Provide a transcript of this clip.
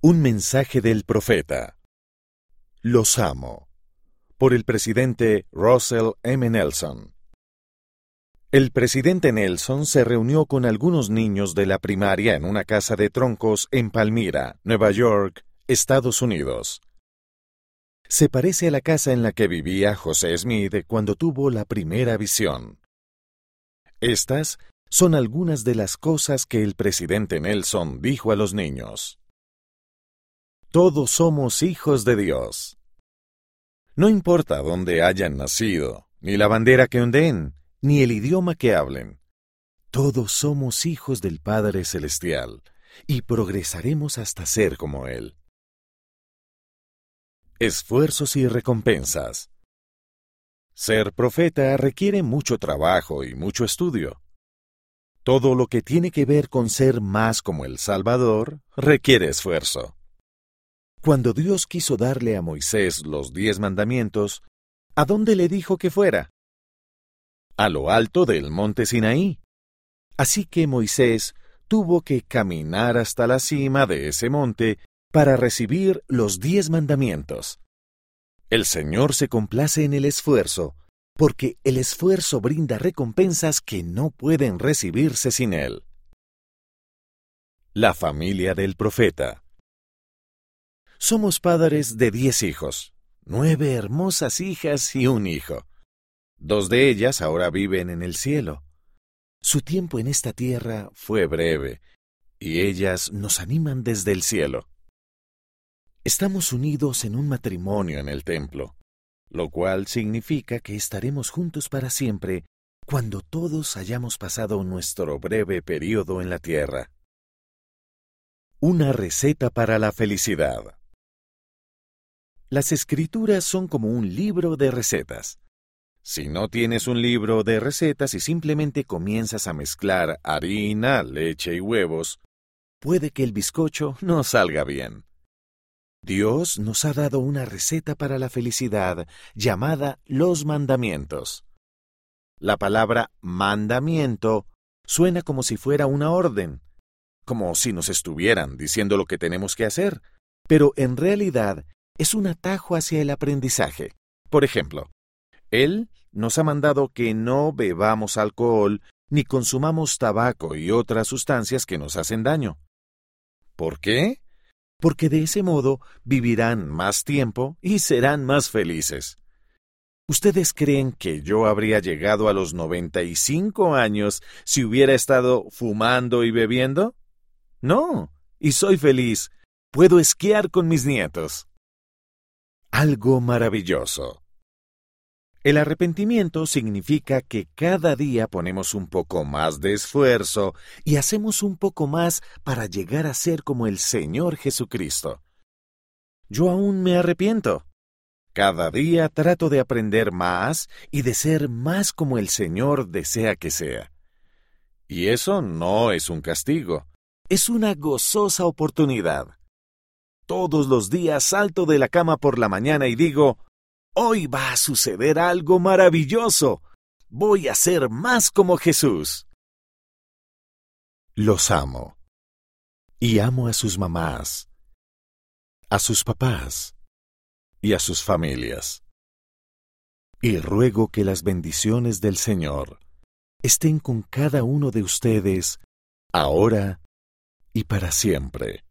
Un mensaje del profeta. Los amo. Por el presidente Russell M. Nelson. El presidente Nelson se reunió con algunos niños de la primaria en una casa de troncos en Palmira, Nueva York, Estados Unidos. Se parece a la casa en la que vivía José Smith cuando tuvo la primera visión. Estas son algunas de las cosas que el presidente Nelson dijo a los niños. Todos somos hijos de Dios. No importa dónde hayan nacido, ni la bandera que ondeen, ni el idioma que hablen. Todos somos hijos del Padre Celestial, y progresaremos hasta ser como Él. Esfuerzos y recompensas. Ser profeta requiere mucho trabajo y mucho estudio. Todo lo que tiene que ver con ser más como el Salvador requiere esfuerzo. Cuando Dios quiso darle a Moisés los diez mandamientos, ¿a dónde le dijo que fuera? A lo alto del monte Sinaí. Así que Moisés tuvo que caminar hasta la cima de ese monte para recibir los diez mandamientos. El Señor se complace en el esfuerzo porque el esfuerzo brinda recompensas que no pueden recibirse sin él. La familia del profeta. Somos padres de diez hijos, nueve hermosas hijas y un hijo. Dos de ellas ahora viven en el cielo. Su tiempo en esta tierra fue breve, y ellas nos animan desde el cielo. Estamos unidos en un matrimonio en el templo lo cual significa que estaremos juntos para siempre cuando todos hayamos pasado nuestro breve periodo en la tierra. Una receta para la felicidad. Las escrituras son como un libro de recetas. Si no tienes un libro de recetas y simplemente comienzas a mezclar harina, leche y huevos, puede que el bizcocho no salga bien. Dios nos ha dado una receta para la felicidad llamada los mandamientos. La palabra mandamiento suena como si fuera una orden, como si nos estuvieran diciendo lo que tenemos que hacer, pero en realidad es un atajo hacia el aprendizaje. Por ejemplo, Él nos ha mandado que no bebamos alcohol ni consumamos tabaco y otras sustancias que nos hacen daño. ¿Por qué? porque de ese modo vivirán más tiempo y serán más felices. ¿Ustedes creen que yo habría llegado a los 95 años si hubiera estado fumando y bebiendo? No, y soy feliz. Puedo esquiar con mis nietos. Algo maravilloso. El arrepentimiento significa que cada día ponemos un poco más de esfuerzo y hacemos un poco más para llegar a ser como el Señor Jesucristo. Yo aún me arrepiento. Cada día trato de aprender más y de ser más como el Señor desea que sea. Y eso no es un castigo, es una gozosa oportunidad. Todos los días salto de la cama por la mañana y digo, Hoy va a suceder algo maravilloso. Voy a ser más como Jesús. Los amo. Y amo a sus mamás, a sus papás y a sus familias. Y ruego que las bendiciones del Señor estén con cada uno de ustedes, ahora y para siempre.